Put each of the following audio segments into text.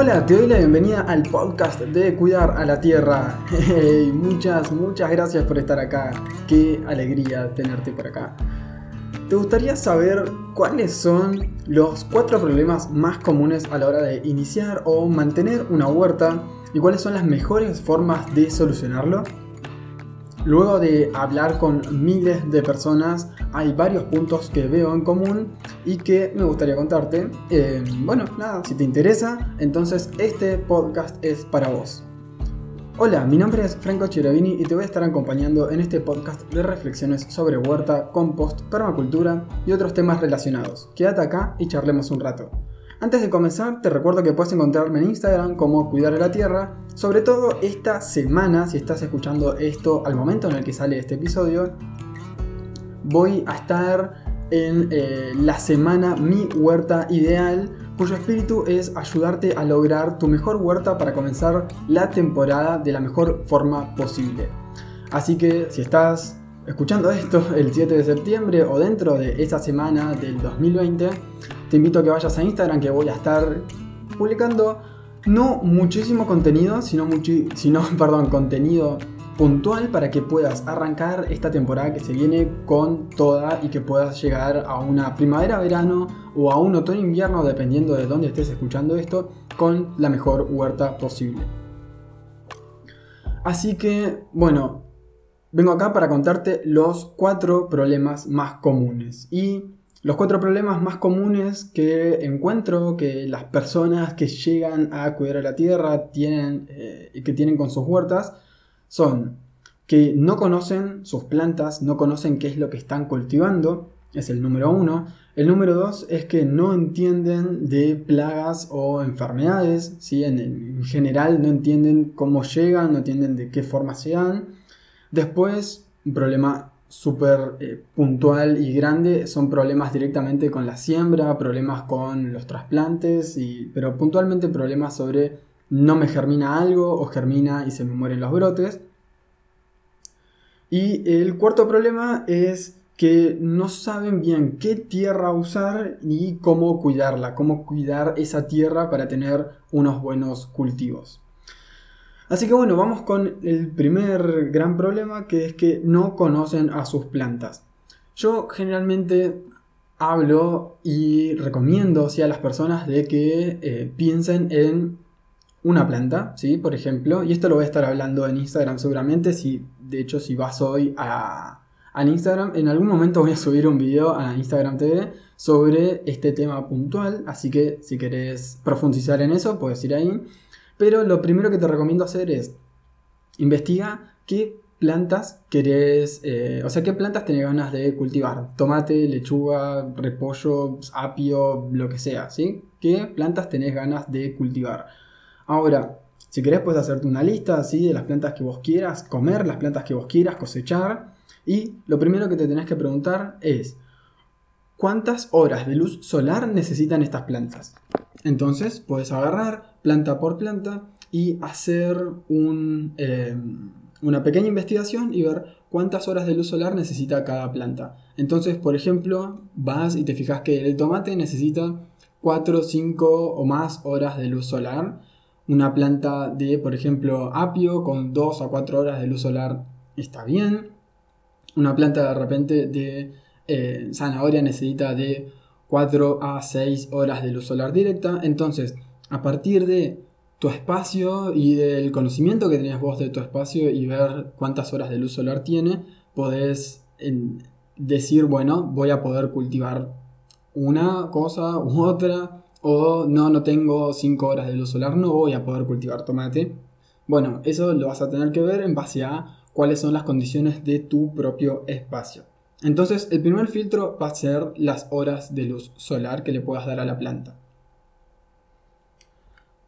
Hola, te doy la bienvenida al podcast de Cuidar a la Tierra. muchas, muchas gracias por estar acá. Qué alegría tenerte por acá. ¿Te gustaría saber cuáles son los cuatro problemas más comunes a la hora de iniciar o mantener una huerta y cuáles son las mejores formas de solucionarlo? Luego de hablar con miles de personas, hay varios puntos que veo en común y que me gustaría contarte. Eh, bueno, nada, si te interesa, entonces este podcast es para vos. Hola, mi nombre es Franco Chirovini y te voy a estar acompañando en este podcast de reflexiones sobre huerta, compost, permacultura y otros temas relacionados. Quédate acá y charlemos un rato. Antes de comenzar, te recuerdo que puedes encontrarme en Instagram como Cuidar de la Tierra. Sobre todo esta semana, si estás escuchando esto al momento en el que sale este episodio, voy a estar en eh, la semana Mi Huerta Ideal, cuyo espíritu es ayudarte a lograr tu mejor huerta para comenzar la temporada de la mejor forma posible. Así que si estás escuchando esto el 7 de septiembre o dentro de esa semana del 2020, te invito a que vayas a Instagram que voy a estar publicando no muchísimo contenido, sino, sino perdón, contenido puntual para que puedas arrancar esta temporada que se viene con toda y que puedas llegar a una primavera-verano o a un otoño-invierno, dependiendo de dónde estés escuchando esto, con la mejor huerta posible. Así que, bueno, vengo acá para contarte los cuatro problemas más comunes. Y los cuatro problemas más comunes que encuentro que las personas que llegan a cuidar a la tierra tienen, eh, que tienen con sus huertas son que no conocen sus plantas, no conocen qué es lo que están cultivando, es el número uno. El número dos es que no entienden de plagas o enfermedades, ¿sí? en, en general no entienden cómo llegan, no entienden de qué forma se dan. Después, un problema súper eh, puntual y grande son problemas directamente con la siembra, problemas con los trasplantes, y, pero puntualmente problemas sobre no me germina algo o germina y se me mueren los brotes. Y el cuarto problema es que no saben bien qué tierra usar y cómo cuidarla, cómo cuidar esa tierra para tener unos buenos cultivos. Así que bueno, vamos con el primer gran problema que es que no conocen a sus plantas. Yo generalmente hablo y recomiendo a las personas de que eh, piensen en una planta, ¿sí? Por ejemplo, y esto lo voy a estar hablando en Instagram seguramente, si de hecho si vas hoy a, Instagram, en algún momento voy a subir un video a Instagram TV sobre este tema puntual, así que si querés profundizar en eso, puedes ir ahí. Pero lo primero que te recomiendo hacer es investiga qué plantas querés, eh, o sea, qué plantas tenés ganas de cultivar. Tomate, lechuga, repollo, apio, lo que sea, ¿sí? ¿Qué plantas tenés ganas de cultivar? Ahora, si querés puedes hacerte una lista así de las plantas que vos quieras comer, las plantas que vos quieras cosechar. Y lo primero que te tenés que preguntar es, ¿cuántas horas de luz solar necesitan estas plantas? Entonces puedes agarrar planta por planta y hacer eh, una pequeña investigación y ver cuántas horas de luz solar necesita cada planta. Entonces, por ejemplo, vas y te fijas que el tomate necesita 4, 5 o más horas de luz solar. Una planta de, por ejemplo, apio con 2 a 4 horas de luz solar está bien. Una planta de repente de eh, zanahoria necesita de 4 a 6 horas de luz solar directa. Entonces, a partir de tu espacio y del conocimiento que tenías vos de tu espacio y ver cuántas horas de luz solar tiene, podés decir, bueno, voy a poder cultivar una cosa u otra, o no, no tengo 5 horas de luz solar, no voy a poder cultivar tomate. Bueno, eso lo vas a tener que ver en base a cuáles son las condiciones de tu propio espacio. Entonces, el primer filtro va a ser las horas de luz solar que le puedas dar a la planta.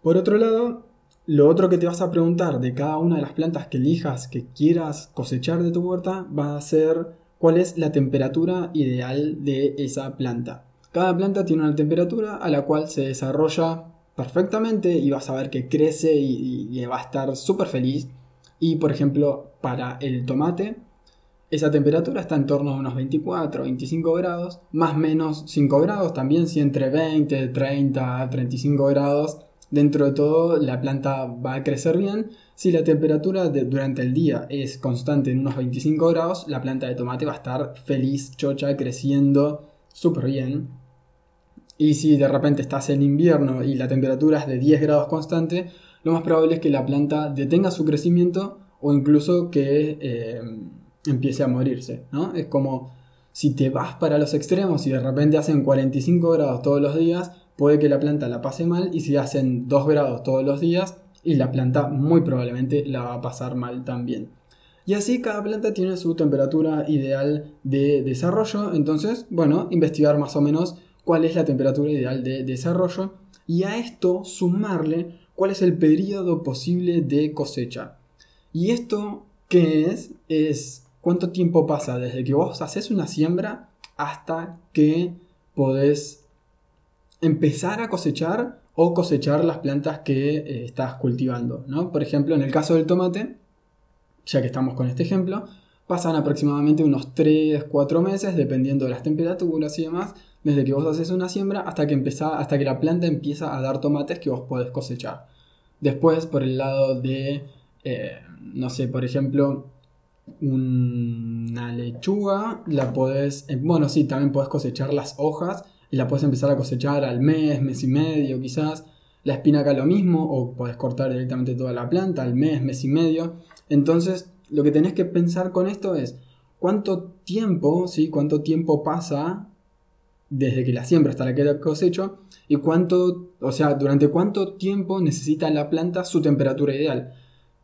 Por otro lado, lo otro que te vas a preguntar de cada una de las plantas que elijas, que quieras cosechar de tu huerta, va a ser cuál es la temperatura ideal de esa planta. Cada planta tiene una temperatura a la cual se desarrolla perfectamente y vas a ver que crece y, y va a estar súper feliz. Y por ejemplo, para el tomate, esa temperatura está en torno a unos 24, 25 grados, más menos 5 grados, también si entre 20, 30, 35 grados dentro de todo la planta va a crecer bien. Si la temperatura durante el día es constante en unos 25 grados, la planta de tomate va a estar feliz, chocha, creciendo súper bien. Y si de repente estás en invierno y la temperatura es de 10 grados constante, lo más probable es que la planta detenga su crecimiento o incluso que eh, empiece a morirse. ¿no? Es como si te vas para los extremos y de repente hacen 45 grados todos los días, puede que la planta la pase mal y si hacen 2 grados todos los días y la planta muy probablemente la va a pasar mal también. Y así cada planta tiene su temperatura ideal de desarrollo, entonces, bueno, investigar más o menos cuál es la temperatura ideal de desarrollo y a esto sumarle cuál es el periodo posible de cosecha. Y esto, ¿qué es? Es cuánto tiempo pasa desde que vos haces una siembra hasta que podés empezar a cosechar o cosechar las plantas que eh, estás cultivando. ¿no? Por ejemplo, en el caso del tomate, ya que estamos con este ejemplo, pasan aproximadamente unos 3-4 meses, dependiendo de las temperaturas y demás, desde que vos haces una siembra hasta que, hasta que la planta empieza a dar tomates que vos podés cosechar. Después, por el lado de, eh, no sé, por ejemplo, una lechuga, la podés, eh, bueno, sí, también podés cosechar las hojas y la puedes empezar a cosechar al mes, mes y medio quizás. La espinaca lo mismo, o puedes cortar directamente toda la planta al mes, mes y medio. Entonces, lo que tenés que pensar con esto es cuánto tiempo, ¿sí? Cuánto tiempo pasa desde que la siembra hasta la que la cosecho y cuánto, o sea, durante cuánto tiempo necesita la planta su temperatura ideal.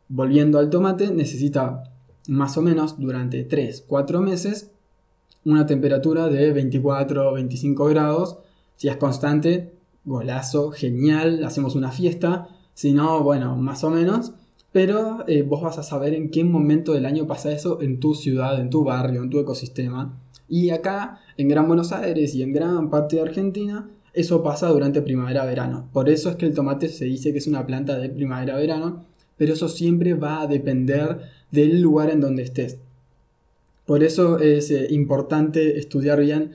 Volviendo al tomate, necesita más o menos durante 3, 4 meses una temperatura de 24 o 25 grados. Si es constante, golazo, genial, hacemos una fiesta. Si no, bueno, más o menos. Pero eh, vos vas a saber en qué momento del año pasa eso en tu ciudad, en tu barrio, en tu ecosistema. Y acá, en Gran Buenos Aires y en gran parte de Argentina, eso pasa durante primavera-verano. Por eso es que el tomate se dice que es una planta de primavera-verano, pero eso siempre va a depender del lugar en donde estés. Por eso es eh, importante estudiar bien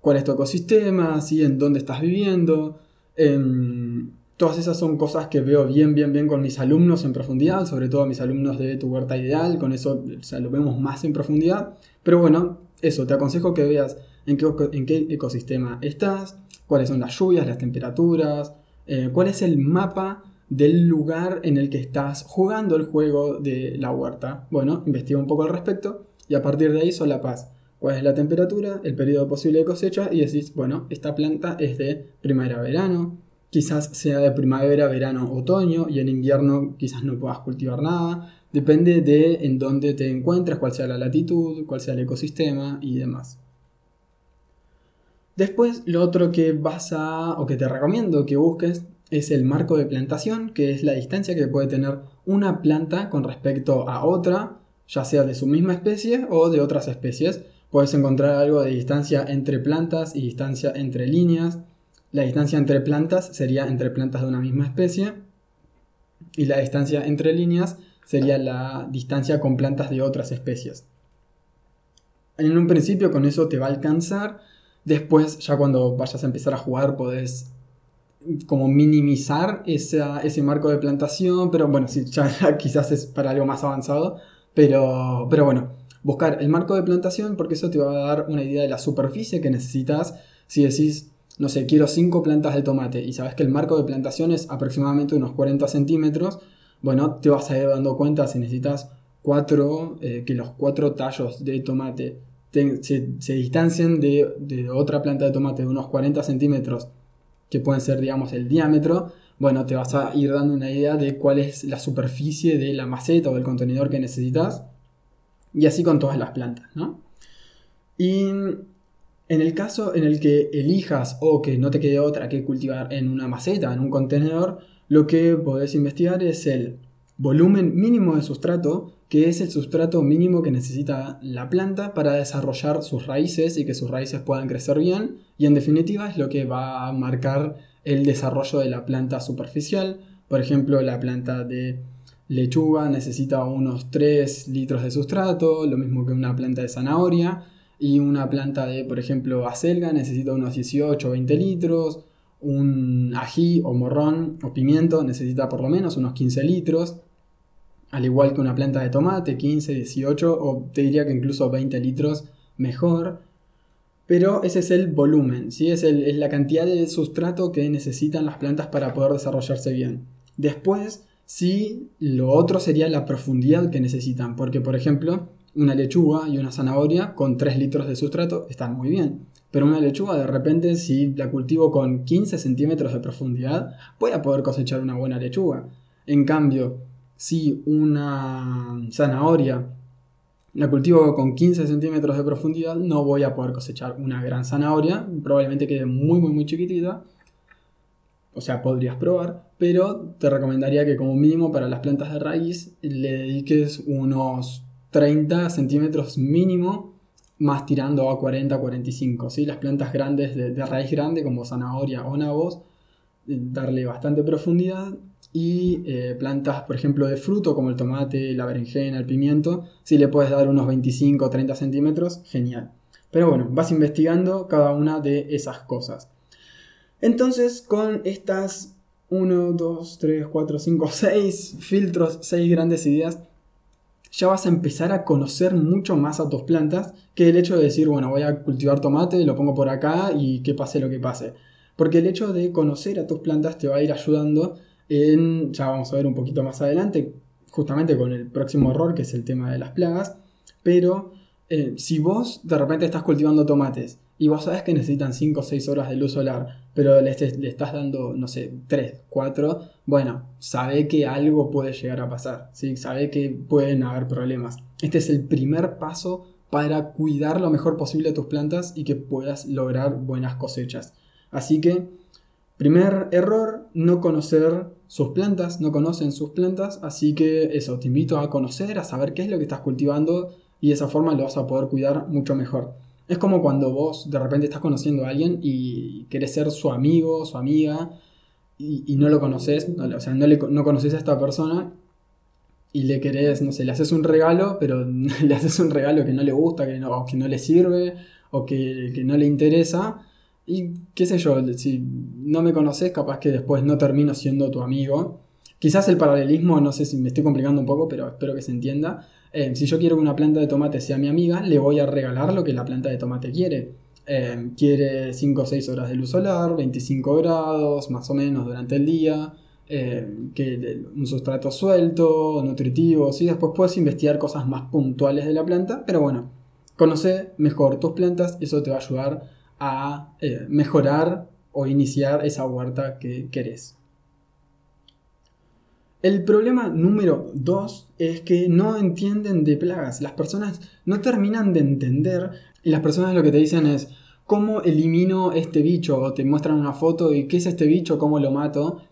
cuál es tu ecosistema, en dónde estás viviendo. Em, todas esas son cosas que veo bien, bien, bien con mis alumnos en profundidad, sobre todo mis alumnos de tu huerta ideal, con eso lo vemos más en profundidad. Pero bueno, eso, te aconsejo que veas en qué, en qué ecosistema estás, cuáles son las lluvias, las temperaturas, eh, cuál es el mapa del lugar en el que estás jugando el juego de la huerta. Bueno, investiga un poco al respecto y a partir de ahí solapas cuál es la temperatura, el periodo posible de cosecha y decís, bueno, esta planta es de primavera-verano, quizás sea de primavera, verano, otoño y en invierno quizás no puedas cultivar nada, depende de en dónde te encuentres, cuál sea la latitud, cuál sea el ecosistema y demás. Después, lo otro que vas a, o que te recomiendo que busques, es el marco de plantación, que es la distancia que puede tener una planta con respecto a otra ya sea de su misma especie o de otras especies. Puedes encontrar algo de distancia entre plantas y distancia entre líneas. La distancia entre plantas sería entre plantas de una misma especie. Y la distancia entre líneas sería la distancia con plantas de otras especies. En un principio con eso te va a alcanzar. Después, ya cuando vayas a empezar a jugar, podés como minimizar ese marco de plantación. Pero bueno, si ya quizás es para algo más avanzado pero, pero bueno, buscar el marco de plantación porque eso te va a dar una idea de la superficie que necesitas. Si decís, no sé, quiero 5 plantas de tomate y sabes que el marco de plantación es aproximadamente unos 40 centímetros, bueno, te vas a ir dando cuenta si necesitas 4, eh, que los 4 tallos de tomate se, se, distancien de, de, otra planta de tomate de unos 40 centímetros, que pueden ser, digamos, el diámetro, bueno, te vas a ir dando una idea de cuál es la superficie de la maceta o del contenedor que necesitas. Y así con todas las plantas, ¿no? Y en el caso en el que elijas o que no te quede otra que cultivar en una maceta, en un contenedor, lo que podés investigar es el volumen mínimo de sustrato, que es el sustrato mínimo que necesita la planta para desarrollar sus raíces y que sus raíces puedan crecer bien. Y en definitiva es lo que va a marcar el desarrollo de la planta superficial. Por ejemplo, la planta de lechuga necesita unos 3 litros de sustrato, lo mismo que una planta de zanahoria. Y una planta de, por ejemplo, acelga necesita unos 18 o 20 litros. un ají o morrón o pimiento necesita por lo menos unos 15 litros, al igual que una planta de tomate, 15, 18 o te diría que incluso 20 litros mejor. Pero ese es el volumen, ¿sí? es, es la cantidad de sustrato que necesitan las plantas para poder desarrollarse bien. Después, sí, lo otro sería la profundidad que necesitan, porque por ejemplo, una lechuga y una zanahoria con 3 litros de sustrato están muy bien. Pero una lechuga de repente, si la cultivo con 15 centímetros de profundidad, voy a poder cosechar una buena lechuga. En cambio, si una zanahoria la cultivo con 15 centímetros de profundidad, no voy a poder cosechar una gran zanahoria, probablemente quede muy muy muy chiquitita. O sea, podrías probar, pero te recomendaría que como mínimo para las plantas de raíz le dediques unos 30 centímetros mínimo, más tirando a 40 45. ¿sí? Las plantas grandes de, de raíz grande como zanahoria o nabos, darle bastante profundidad y eh, plantas, por ejemplo, de fruto como el tomate, la berenjena, el pimiento, si le puedes dar unos 25 o 30 centímetros, genial. Pero bueno, vas investigando cada una de esas cosas. Entonces, con estas 1, 2, 3, 4, 5, 6 filtros, 6 grandes ideas, ya vas a empezar a conocer mucho más a tus plantas que el hecho de decir, bueno, voy a cultivar tomate, lo pongo por acá y que pase lo que pase. Porque el hecho de conocer a tus plantas te va a ir ayudando ya vamos a ver un poquito más adelante, justamente con el próximo error, que es el tema de las plagas, pero eh, si vos de repente estás cultivando tomates y vos sabes que necesitan 5 o 6 horas de luz solar, pero le, estás dando, no sé, 3, 4, bueno, sabe que algo puede llegar a pasar, ¿sí? sabe que pueden haber problemas. Este es el primer paso para cuidar lo mejor posible tus plantas y que puedas lograr buenas cosechas. Así que Primer error, no conocer sus plantas, no conocen sus plantas, así que eso, te invito a conocer, a saber qué es lo que estás cultivando y de esa forma lo vas a poder cuidar mucho mejor. Es como cuando vos de repente estás conociendo a alguien y querés ser su amigo, su amiga, y, no lo conoces, o sea, no, le, no conoces a esta persona y le querés, no sé, le haces un regalo, pero le haces un regalo que no le gusta, que no, que no le sirve o que, que no le interesa y qué sé yo, si no me conoces, capaz que después no termino siendo tu amigo. Quizás el paralelismo, no sé si me estoy complicando un poco, pero espero que se entienda. Eh, si yo quiero que una planta de tomate sea mi amiga, le voy a regalar lo que la planta de tomate quiere. Eh, quiere 5 o 6 horas de luz solar, 25 grados más o menos durante el día, eh, que un sustrato suelto, nutritivo, ¿sí? después puedes investigar cosas más puntuales de la planta, pero bueno, conoce mejor tus plantas, eso te va a ayudar a eh, mejorar o iniciar esa huerta que querés. El problema número 2 es que no entienden de plagas. Las personas no terminan de entender y las personas lo que te dicen es cómo elimino este bicho o te muestran una foto y qué es este bicho, cómo lo mato.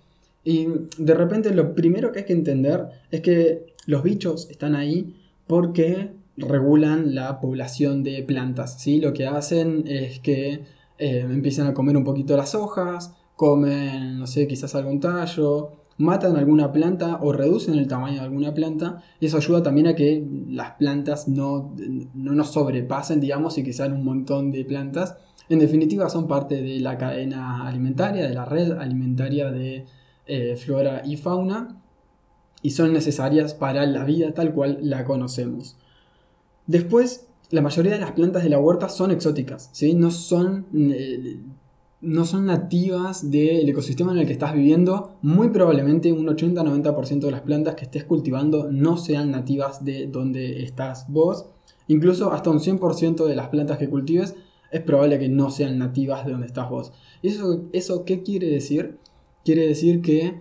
Y de repente lo primero que hay que entender es que los bichos están ahí porque regulan la población de plantas. ¿sí? Lo que hacen es que eh, empiezan a comer un poquito las hojas, comen, no sé, quizás algún tallo, matan alguna planta o reducen el tamaño de alguna planta eso ayuda también a que las plantas no, no nos sobrepasen, digamos, y que sean un montón de plantas. En definitiva, son parte de la cadena alimentaria, de la red alimentaria de eh, flora y fauna y son necesarias para la vida tal cual la conocemos. Después, la mayoría de las plantas de la huerta son exóticas, ¿sí? no, son, eh, no son nativas del ecosistema en el que estás viviendo. Muy probablemente un 80-90% de las plantas que estés cultivando no sean nativas de donde estás vos. Incluso hasta un 100% de las plantas que cultives es probable que no sean nativas de donde estás vos. ¿Y eso, eso qué quiere decir? Quiere decir que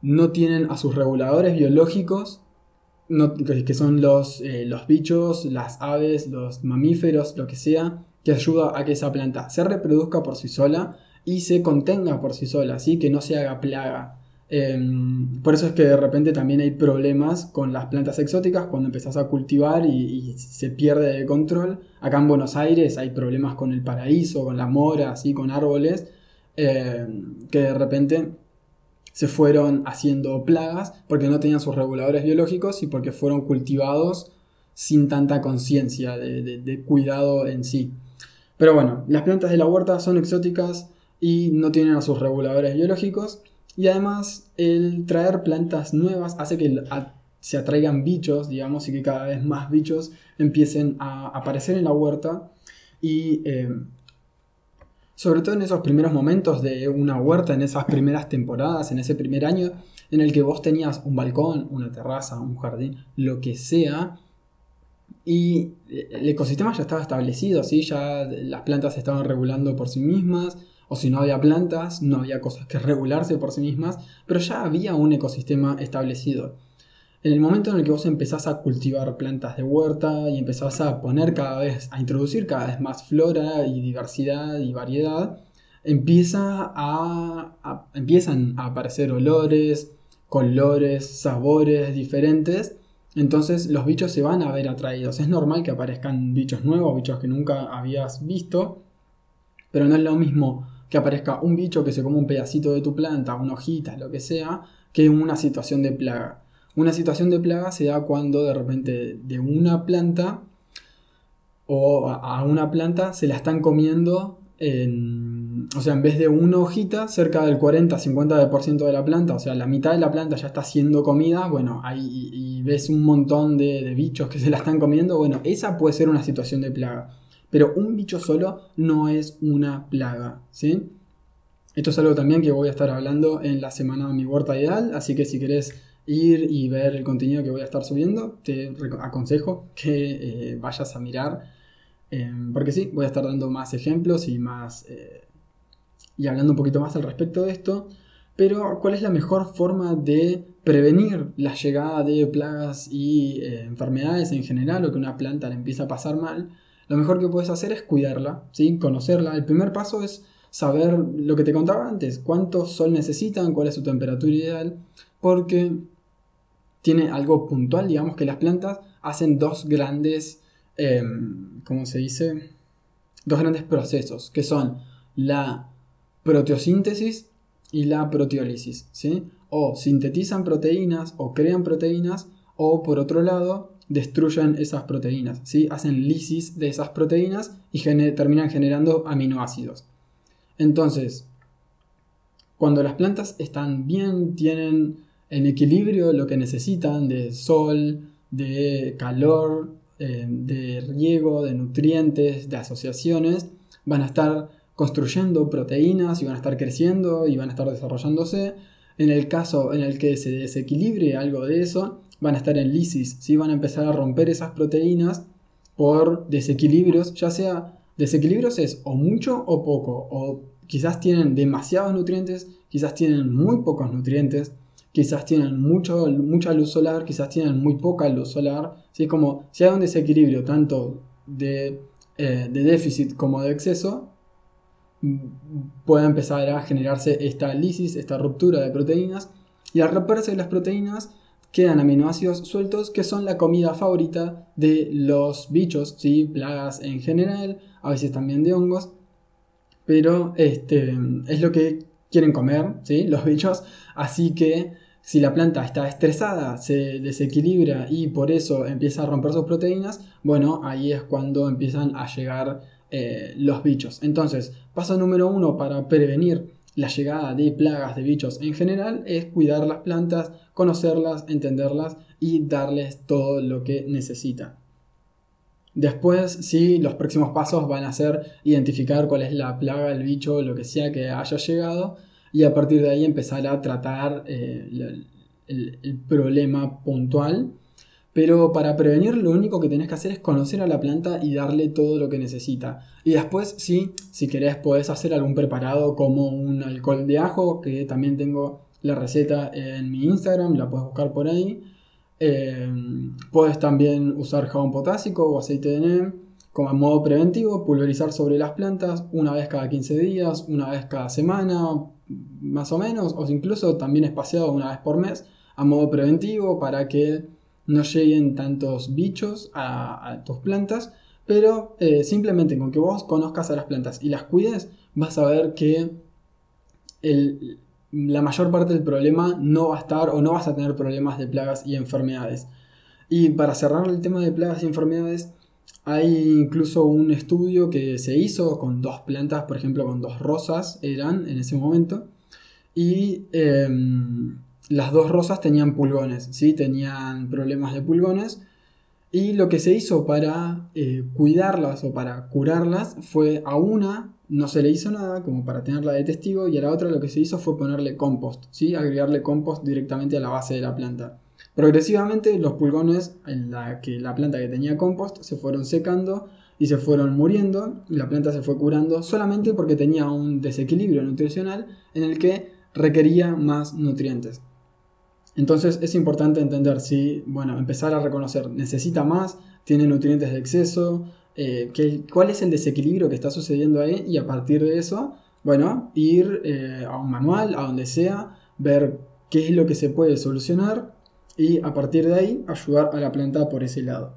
no tienen a sus reguladores biológicos que son los, eh, los bichos, las aves, los mamíferos, lo que sea, que ayuda a que esa planta se reproduzca por sí sola y se contenga por sí sola, así que no se haga plaga. Em, por eso es que de repente también hay problemas con las plantas exóticas cuando empezás a cultivar y, se pierde el control. Acá en Buenos Aires hay problemas con el paraíso, con la mora, así, con árboles, em, que de repente se fueron haciendo plagas porque no tenían sus reguladores biológicos y porque fueron cultivados sin tanta conciencia de, cuidado en sí. Pero bueno, las plantas de la huerta son exóticas, y no tienen a sus reguladores biológicos. Y además el traer plantas nuevas hace que se atraigan bichos, digamos, y que cada vez más bichos empiecen a aparecer en la huerta. Y eh, sobre todo en esos primeros momentos de una huerta, en esas primeras temporadas, en ese primer año, en el que vos tenías un balcón, una terraza, un jardín, lo que sea, y el ecosistema ya estaba establecido, ¿sí? ya las plantas se estaban regulando por sí mismas, o si no había plantas, no había cosas que regularse por sí mismas, pero ya había un ecosistema establecido. En el momento en el que vos empezás a cultivar plantas de huerta y empezás a poner cada vez, a introducir cada vez más flora y diversidad y variedad, empieza a, empiezan a aparecer olores, colores, sabores diferentes. Entonces los bichos se van a ver atraídos. Es normal que aparezcan bichos nuevos, bichos que nunca habías visto, pero no es lo mismo que aparezca un bicho que se come un pedacito de tu planta, una hojita, lo que sea, que una situación de plaga. Una situación de plaga se da cuando de repente de una planta o a una planta se la están comiendo en, o sea, en vez de una hojita, cerca del 40-50% de la planta, o sea, la mitad de la planta ya está siendo comida, bueno, ahí y, ves un montón de, bichos que se la están comiendo, bueno, esa puede ser una situación de plaga. Pero un bicho solo no es una plaga, ¿sí? Esto es algo también que voy a estar hablando en la semana de mi huerta ideal, así que si querés ir y ver el contenido que voy a estar subiendo, te aconsejo que eh, vayas a mirar, em, porque sí, voy a estar dando más ejemplos y más... Eh, y hablando un poquito más al respecto de esto, pero ¿cuál es la mejor forma de prevenir la llegada de plagas y eh, enfermedades en general o que una planta le empieza a pasar mal? lo mejor que puedes hacer es cuidarla, ¿sí? conocerla. El primer paso es saber lo que te contaba antes, cuánto sol necesitan, cuál es su temperatura ideal, porque tiene algo puntual, digamos que las plantas hacen dos grandes, em, ¿cómo se dice? Dos grandes procesos, que son la proteosíntesis y la proteólisis, ¿sí? O sintetizan proteínas o crean proteínas, o por otro lado, destruyen esas proteínas, ¿sí? hacen lisis de esas proteínas y terminan generando aminoácidos. Entonces, cuando las plantas están bien, tienen en equilibrio lo que necesitan de sol, de calor, eh, de riego, de nutrientes, de asociaciones, van a estar construyendo proteínas y van a estar creciendo y van a estar desarrollándose. En el caso en el que se desequilibre algo de eso, van a estar en lisis, ¿sí? van a empezar a romper esas proteínas por desequilibrios, ya sea desequilibrios es o mucho o poco, o quizás tienen demasiados nutrientes, quizás tienen muy pocos nutrientes, quizás tienen mucho, mucha luz solar, quizás tienen muy poca luz solar, como si hay un desequilibrio tanto de, eh, de déficit como de exceso, puede empezar a generarse esta lisis, esta ruptura de proteínas, y al romperse las proteínas, quedan aminoácidos sueltos que son la comida favorita de los bichos, ¿sí? plagas en general, a veces también de hongos, pero este, es lo que quieren comer ¿sí? los bichos, así que si la planta está estresada, se desequilibra y por eso empieza a romper sus proteínas, bueno, ahí es cuando empiezan a llegar eh, los bichos. Entonces, paso número uno para prevenir la llegada de plagas de bichos en general es cuidar las plantas, conocerlas, entenderlas y darles todo lo que necesitan. Después, sí, los próximos pasos van a ser identificar cuál es la plaga, el bicho, lo que sea que haya llegado y a partir de ahí empezar a tratar eh, el problema puntual pero para prevenir lo único que tenés que hacer es conocer a la planta y darle todo lo que necesita. Y después, sí, si querés podés hacer algún preparado como un alcohol de ajo, que también tengo la receta en mi Instagram, la puedes buscar por ahí. Eh, puedes también usar jabón potásico o aceite de neem como modo preventivo, pulverizar sobre las plantas una vez cada 15 días, una vez cada semana, más o menos, o incluso también espaciado una vez por mes, a modo preventivo para que no lleguen tantos bichos a, tus plantas, pero eh, simplemente con que vos conozcas a las plantas y las cuides, vas a ver que la mayor parte del problema no va a estar o no vas a tener problemas de plagas y enfermedades. Y para cerrar el tema de plagas y enfermedades, Hay incluso un estudio que se hizo con dos plantas, por ejemplo, con dos rosas eran en ese momento. Y em, las dos rosas tenían pulgones, ¿sí? Tenían problemas de pulgones. Y lo que se hizo para eh, cuidarlas o para curarlas fue a una no se le hizo nada como para tenerla de testigo y a la otra lo que se hizo fue ponerle compost, ¿sí? agregarle compost directamente a la base de la planta. Progresivamente los pulgones en la, que la planta que tenía compost se fueron secando y se fueron muriendo y la planta se fue curando solamente porque tenía un desequilibrio nutricional en el que requería más nutrientes. Entonces es importante entender si, bueno, empezar a reconocer, necesita más, tiene nutrientes de exceso, eh, cuál es el desequilibrio que está sucediendo ahí y a partir de eso, bueno, ir eh, a un manual, a donde sea, ver qué es lo que se puede solucionar y a partir de ahí ayudar a la planta por ese lado.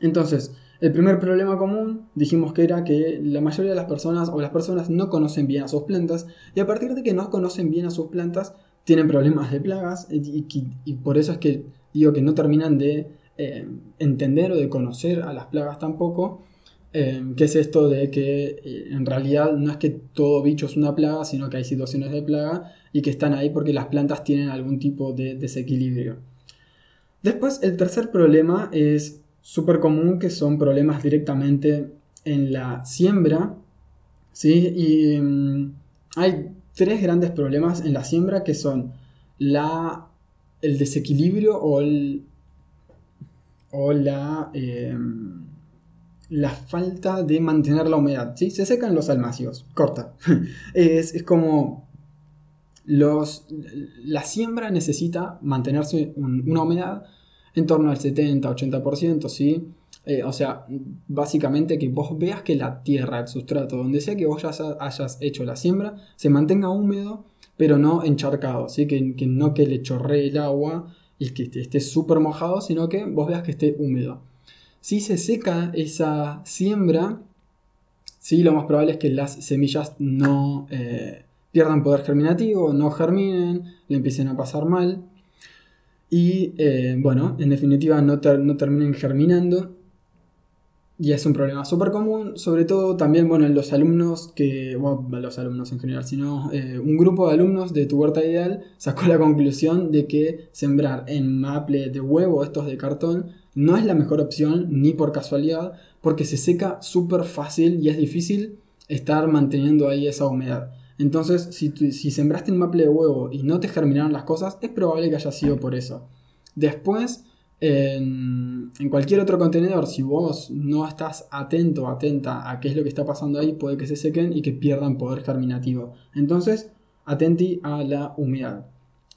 Entonces, el primer problema común dijimos que era que la mayoría de las personas o las personas no conocen bien a sus plantas y a partir de que no conocen bien a sus plantas tienen problemas de plagas y, por eso es que digo que no terminan de eh, entender o de conocer a las plagas tampoco. Eh, que es esto de que eh, en realidad no es que todo bicho es una plaga, sino que hay situaciones de plaga y que están ahí porque las plantas tienen algún tipo de desequilibrio. Después, el tercer problema es súper común, que son problemas directamente en la siembra. ¿sí? Y mm, hay tres grandes problemas en la siembra que son la, el desequilibrio o o la, em, la falta de mantener la humedad. ¿sí? Se secan los almacios, corta. es, como los, la siembra necesita mantenerse una humedad en torno al 70-80%, ¿sí? Eh, o sea, básicamente que vos veas que la tierra, el sustrato, donde sea que vos ya hayas hecho la siembra, se mantenga húmedo, pero no encharcado, ¿sí? que, que no que le chorree el agua y que esté súper mojado, sino que vos veas que esté húmedo. Si se seca esa siembra, sí, lo más probable es que las semillas no eh, pierdan poder germinativo, no germinen, le empiecen a pasar mal. Y eh, bueno, en definitiva no, no terminen germinando y es un problema súper común, sobre todo también, bueno, en los alumnos que, bueno, los alumnos en general, sino eh, un grupo de alumnos de tu huerta ideal sacó la conclusión de que sembrar en maple de huevo, estos de cartón, no es la mejor opción ni por casualidad, porque se seca súper fácil y es difícil estar manteniendo ahí esa humedad. Entonces, si, sembraste en maple de huevo y no te germinaron las cosas, es probable que haya sido por eso. Después, en, cualquier otro contenedor, si vos no estás atento o atenta a qué es lo que está pasando ahí, puede que se sequen y que pierdan poder germinativo. Entonces, atenti a la humedad.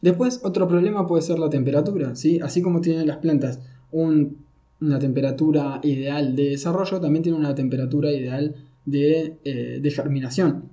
Después, otro problema puede ser la temperatura. ¿sí? Así como tienen las plantas una temperatura ideal de desarrollo, también tienen una temperatura ideal de, eh, de germinación,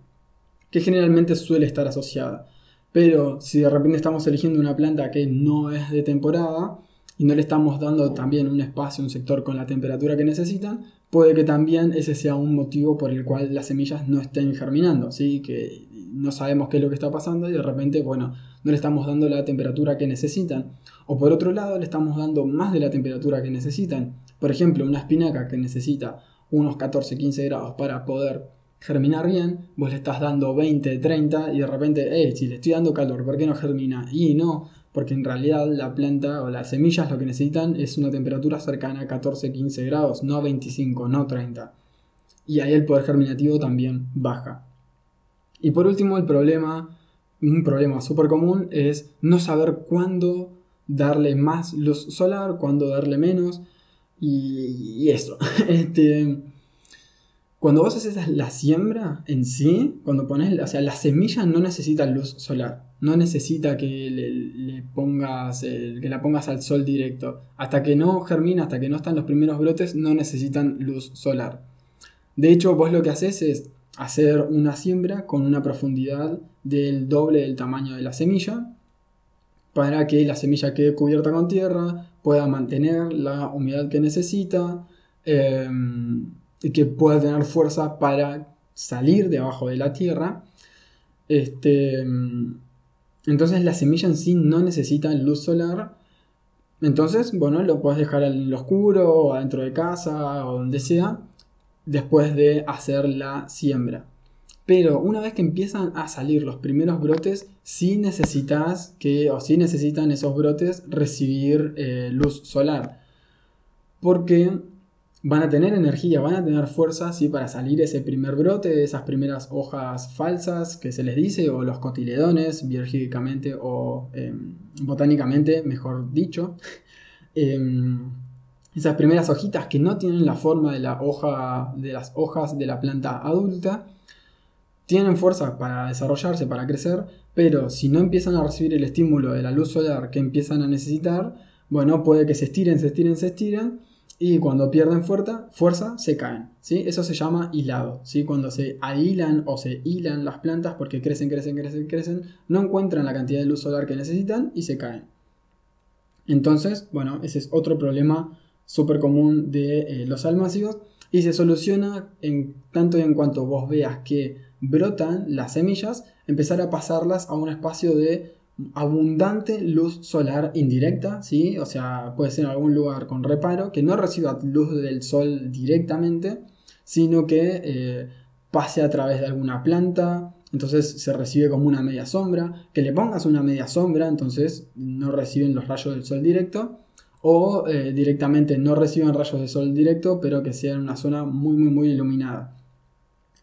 que generalmente suele estar asociada. Pero si de repente estamos eligiendo una planta que no es de temporada, y no le estamos dando también un espacio, un sector con la temperatura que necesitan, puede que también ese sea un motivo por el cual las semillas no estén germinando, ¿sí? que no sabemos qué es lo que está pasando y de repente, bueno, no le estamos dando la temperatura que necesitan. O por otro lado, le estamos dando más de la temperatura que necesitan. Por ejemplo, una espinaca que necesita unos 14-15 grados para poder germinar bien, vos le estás dando 20, 30 y de repente, eh, si le estoy dando calor, ¿por qué no germina? Y no, porque en realidad la planta o las semillas lo que necesitan es una temperatura cercana a 14-15 grados, no 25, no 30. Y ahí el poder germinativo también baja. Y por último, el problema, un problema súper común es no saber cuándo darle más luz solar, cuándo darle menos. Y, y eso. Este, cuando vos haces la siembra en sí, cuando pones, o sea, la semilla no necesita luz solar no necesita que le, pongas que la pongas al sol directo. Hasta que no germina, hasta que no están los primeros brotes, no necesitan luz solar. De hecho, vos lo que haces es hacer una siembra con una profundidad del doble del tamaño de la semilla para que la semilla quede cubierta con tierra, pueda mantener la humedad que necesita em, que pueda tener fuerza para salir de abajo de la tierra. Este, entonces la semilla en sí no necesita luz solar Entonces, bueno, lo puedes dejar en lo oscuro o adentro de casa o donde sea después de hacer la siembra. Pero una vez que empiezan a salir los primeros brotes, sí necesitas que, o sí necesitan esos brotes recibir eh, luz solar. Porque van a tener energía, van a tener fuerza ¿sí? para salir ese primer brote, esas primeras hojas falsas que se les dice, o los cotiledones, biológicamente o em, botánicamente, mejor dicho. Em, esas primeras hojitas que no tienen la forma de, la hoja, de las hojas de la planta adulta, tienen fuerza para desarrollarse, para crecer, pero si no empiezan a recibir el estímulo de la luz solar que empiezan a necesitar, bueno, puede que se estiren, se estiren, se estiren, y cuando pierden fuerza, fuerza se caen. ¿sí? Eso se llama hilado. ¿sí? Cuando se ahilan o se hilan las plantas porque crecen, crecen, crecen, crecen, no encuentran la cantidad de luz solar que necesitan y se caen. Entonces, bueno, ese es otro problema súper común de eh, los almácigos y se soluciona en tanto y en cuanto vos veas que brotan las semillas, empezar a pasarlas a un espacio de abundante luz solar indirecta, ¿sí? O sea, puede ser en algún lugar con reparo, que no reciba luz del sol directamente, sino que eh, pase a través de alguna planta, entonces se recibe como una media sombra, que le pongas una media sombra, entonces no reciben los rayos del sol directo, o eh, directamente no reciben rayos de sol directo, pero que sea en una zona muy, muy, muy iluminada.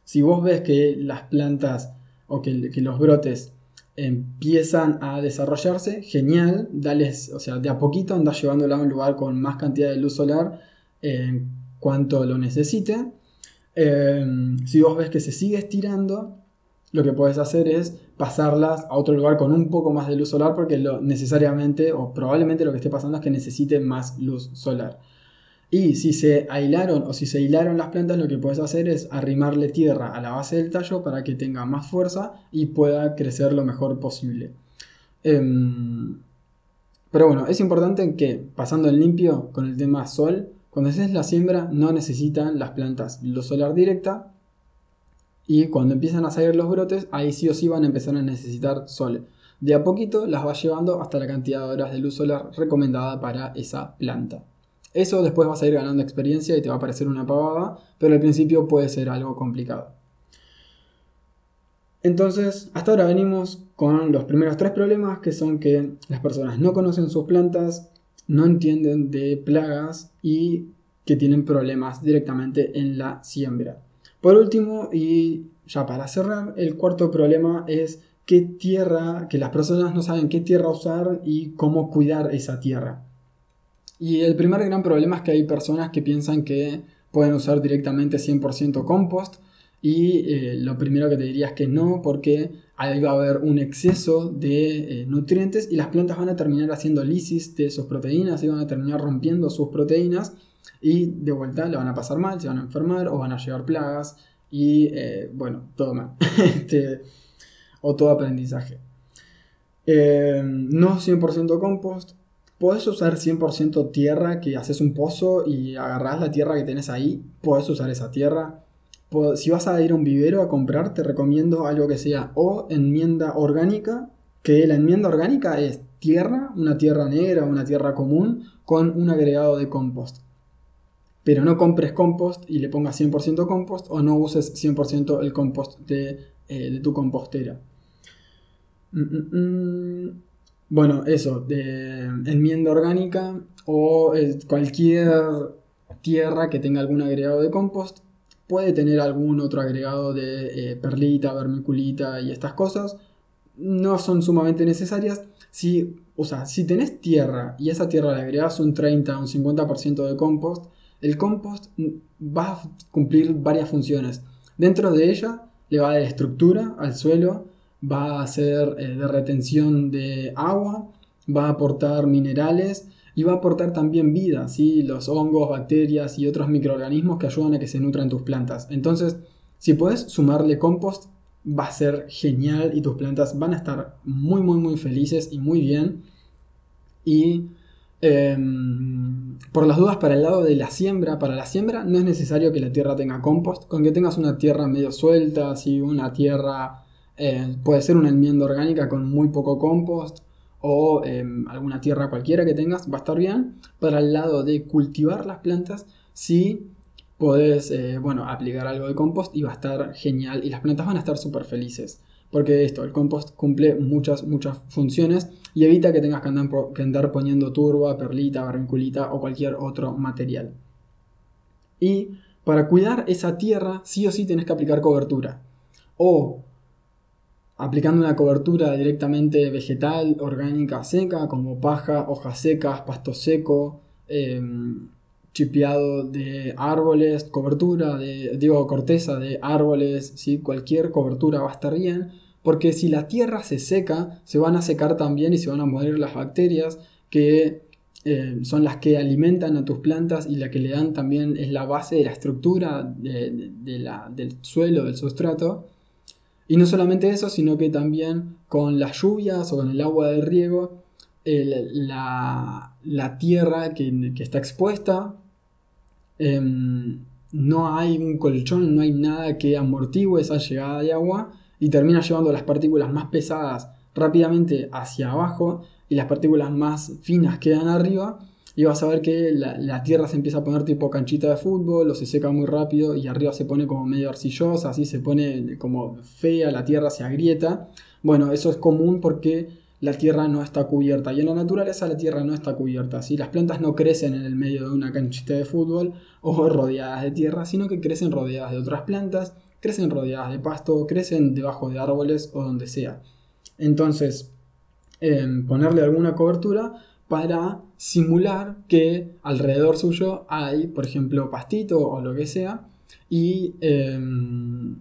Si vos ves que las plantas o que los brotes empiezan a desarrollarse, genial, dales, o sea, de a poquito andas llevándola a un lugar con más cantidad de luz solar en cuanto lo necesite. Em, si vos ves que se sigue estirando, lo que puedes hacer es pasarlas a otro lugar con un poco más de luz solar porque lo necesariamente o probablemente lo que esté pasando es que necesite más luz solar. Y si se aislaron o si se hilaron las plantas, lo que puedes hacer es arrimarle tierra a la base del tallo para que tenga más fuerza y pueda crecer lo mejor posible. Em, pero bueno, es importante que pasando en limpio con el tema sol, cuando haces la siembra no necesitan las plantas luz solar directa y cuando empiezan a salir los brotes, ahí sí o sí van a empezar a necesitar sol. De a poquito las va llevando hasta la cantidad de horas de luz solar recomendada para esa planta. Eso después vas a ir ganando experiencia y te va a parecer una pavada, pero al principio puede ser algo complicado. Entonces, hasta ahora venimos con los primeros tres problemas, que son que las personas no conocen sus plantas, no entienden de plagas y que tienen problemas directamente en la siembra. Por último, y ya para cerrar, el cuarto problema es qué tierra, que las personas no saben qué tierra usar y cómo cuidar esa tierra. Y el primer gran problema es que hay personas que piensan que pueden usar directamente 100% compost y eh, lo primero que te diría es que no, porque ahí va a haber un exceso de eh, nutrientes y las plantas van a terminar haciendo lisis de sus proteínas y van a terminar rompiendo sus proteínas y de vuelta le van a pasar mal, se van a enfermar o van a llevar plagas y eh, bueno, todo mal. este, o todo aprendizaje. no 100% compost, Puedes usar 100% tierra, que haces un pozo y agarras la tierra que tienes ahí, puedes usar esa tierra. Si vas a ir a un vivero a comprar, te recomiendo algo que sea o enmienda orgánica, que la enmienda orgánica es tierra, una tierra negra, una tierra común, con un agregado de compost. Pero no compres compost y le pongas 100% compost o no uses 100% el compost de, eh, tu compostera. Mm, mm, mm. Bueno, eso, de enmienda orgánica o eh, cualquier tierra que tenga algún agregado de compost. Puede tener algún otro agregado de eh, perlita, vermiculita y estas cosas. No son sumamente necesarias. Si, o sea, si tenés tierra y esa tierra le agregas un 30 o un 50% de compost, el compost va a cumplir varias funciones. Dentro de ella le va a dar estructura al suelo, va a ser eh, de retención de agua, va a aportar minerales y va a aportar también vida, ¿sí? los hongos, bacterias y otros microorganismos que ayudan a que se nutran tus plantas. Entonces, si puedes sumarle compost, va a ser genial y tus plantas van a estar muy, muy, muy felices y muy bien. Y em, por las dudas, para el lado de la siembra, para la siembra no es necesario que la tierra tenga compost, con que tengas una tierra medio suelta, así una tierra eh, puede ser una enmienda orgánica con muy poco compost o em, alguna tierra cualquiera que tengas, va a estar bien. Para el lado de cultivar las plantas, sí podés, eh, bueno, aplicar algo de compost y va a estar genial y las plantas van a estar súper felices. Porque esto, el compost cumple muchas, muchas funciones y evita que tengas que andar, poniendo turba, perlita, barrinculita o cualquier otro material. Y para cuidar esa tierra, sí o sí tenés que aplicar cobertura. O aplicando una cobertura directamente vegetal, orgánica, seca, como paja, hojas secas, pasto seco, em, chipeado de árboles, cobertura de, digo, corteza de árboles, ¿sí? cualquier cobertura va a estar bien, porque si la tierra se seca, se van a secar también y se van a morir las bacterias que eh, son las que alimentan a tus plantas y la que le dan también es la base de la estructura del suelo, del sustrato. Y no solamente eso, sino que también con las lluvias o con el agua de riego, la, tierra que, está expuesta, em, no hay un colchón, no hay nada que amortigue esa llegada de agua y termina llevando las partículas más pesadas rápidamente hacia abajo y las partículas más finas quedan arriba y vas a ver que la, tierra se empieza a poner tipo canchita de fútbol o se seca muy rápido y arriba se pone como medio arcillosa, así se pone como fea, la tierra se agrieta. Bueno, eso es común porque la tierra no está cubierta y en la naturaleza la tierra no está cubierta. ¿sí? Las plantas no crecen en el medio de una canchita de fútbol o rodeadas de tierra, sino que crecen rodeadas de otras plantas, crecen rodeadas de pasto, crecen debajo de árboles o donde sea. Entonces, ponerle alguna cobertura para simular que alrededor suyo hay, por ejemplo, pastito o lo que sea, y em,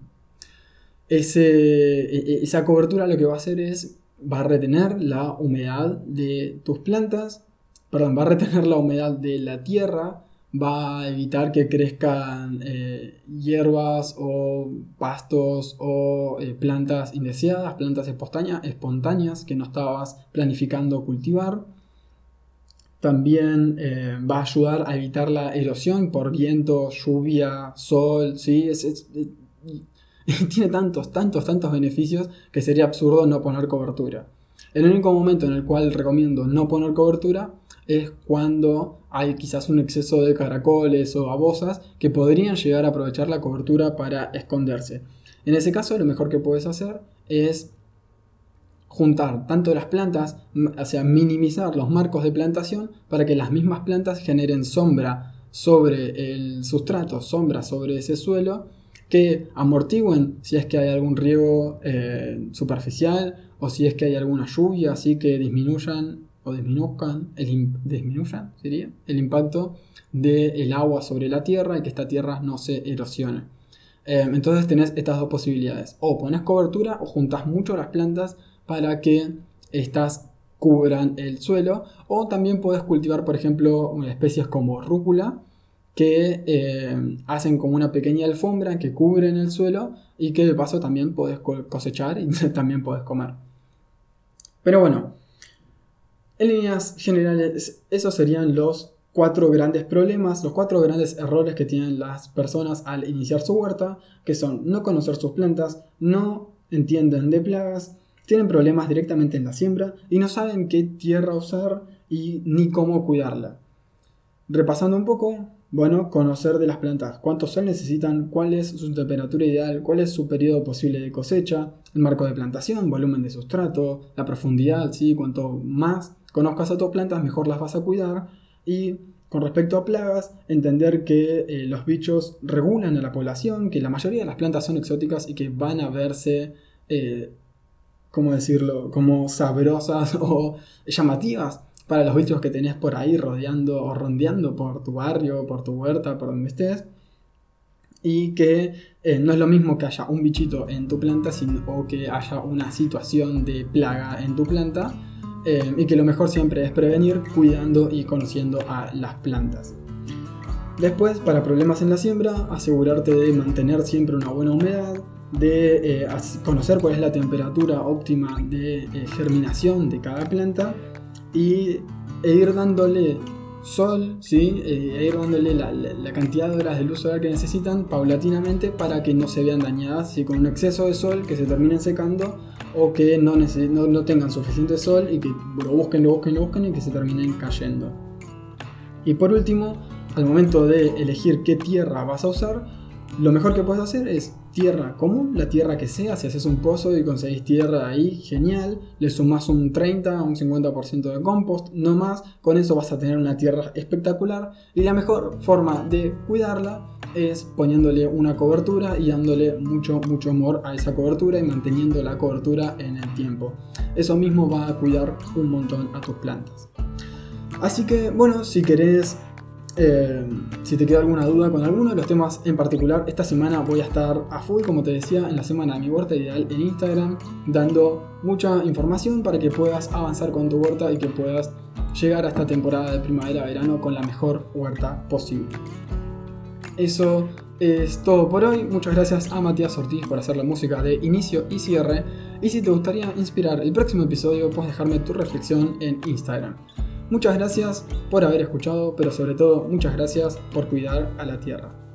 ese, e, e, esa cobertura lo que va a hacer es, va a retener la humedad de tus plantas, perdón, va a retener la humedad de la tierra, va a evitar que crezcan eh, hierbas o pastos o eh, plantas indeseadas, plantas espontáneas que no estabas planificando cultivar. También eh, va a ayudar a evitar la erosión por viento, lluvia, sol, ¿sí? tiene tantos, tantos, tantos beneficios que sería absurdo no poner cobertura. El único momento en el cual recomiendo no poner cobertura es cuando hay quizás un exceso de caracoles o babosas que podrían llegar a aprovechar la cobertura para esconderse. En ese caso lo mejor que puedes hacer es juntar tanto las plantas, o sea, minimizar los marcos de plantación para que las mismas plantas generen sombra sobre el sustrato, sombra sobre ese suelo, que amortiguen si es que hay algún riego eh, superficial o si es que hay alguna lluvia, así que disminuyan o disminuzcan, el, disminuyan, sería, el impacto del agua sobre la tierra y que esta tierra no se erosione. Em, entonces tenés estas dos posibilidades. O pones cobertura o juntas mucho las plantas para que estas cubran el suelo. O también puedes cultivar, por ejemplo, especies como rúcula que em, hacen como una pequeña alfombra que cubren el suelo y que de paso también puedes cosechar y también puedes comer. Pero bueno, en líneas generales, esos serían los cuatro grandes problemas, los cuatro grandes errores que tienen las personas al iniciar su huerta, que son no conocer sus plantas, no entienden de plagas, tienen problemas directamente en la siembra y no saben qué tierra usar y ni cómo cuidarla. Repasando un poco, bueno, conocer de las plantas, cuánto sol necesitan, cuál es su temperatura ideal, cuál es su periodo posible de cosecha, el marco de plantación, volumen de sustrato, la profundidad, ¿sí? cuanto más conozcas a tus plantas, mejor las vas a cuidar. Y con respecto a plagas, entender que eh, los bichos regulan a la población, que la mayoría de las plantas son exóticas y que van a verse, eh, ¿cómo decirlo?, como sabrosas o llamativas para los bichos que tenés por ahí rodeando o rondeando por tu barrio, por tu huerta, por donde estés. Y que eh, no es lo mismo que haya un bichito en tu planta sino, o que haya una situación de plaga en tu planta eh, y que lo mejor siempre es prevenir cuidando y conociendo a las plantas. Después, para problemas en la siembra, asegurarte de mantener siempre una buena humedad, de eh, conocer cuál es la temperatura óptima de eh, germinación de cada planta y, e ir dándole sol, ¿sí? Eh, ir dándole la, cantidad de horas de luz solar que necesitan paulatinamente para que no se vean dañadas, ¿sí? con un exceso de sol que se terminen secando o que no, no, tengan suficiente sol y que lo busquen, lo busquen, lo busquen y que se terminen cayendo. Y por último, al momento de elegir qué tierra vas a usar, lo mejor que puedes hacer es tierra común, la tierra que sea. Si haces un pozo y conseguís tierra ahí, genial. Le sumás un 30 un 50% de compost, no más. Con eso vas a tener una tierra espectacular. Y la mejor forma de cuidarla es poniéndole una cobertura y dándole mucho, mucho amor a esa cobertura y manteniendo la cobertura en el tiempo. Eso mismo va a cuidar un montón a tus plantas. Así que, bueno, si querés eh, si te queda alguna duda con alguno de los temas en particular, esta semana voy a estar a full, como te decía, en la semana de mi huerta ideal en Instagram, dando mucha información para que puedas avanzar con tu huerta y que puedas llegar a esta temporada de primavera-verano con la mejor huerta posible. Eso es todo por hoy. Muchas gracias a Matías Ortiz por hacer la música de inicio y cierre. Y si te gustaría inspirar el próximo episodio, puedes dejarme tu reflexión en Instagram. Muchas gracias por haber escuchado, pero sobre todo muchas gracias por cuidar a la Tierra.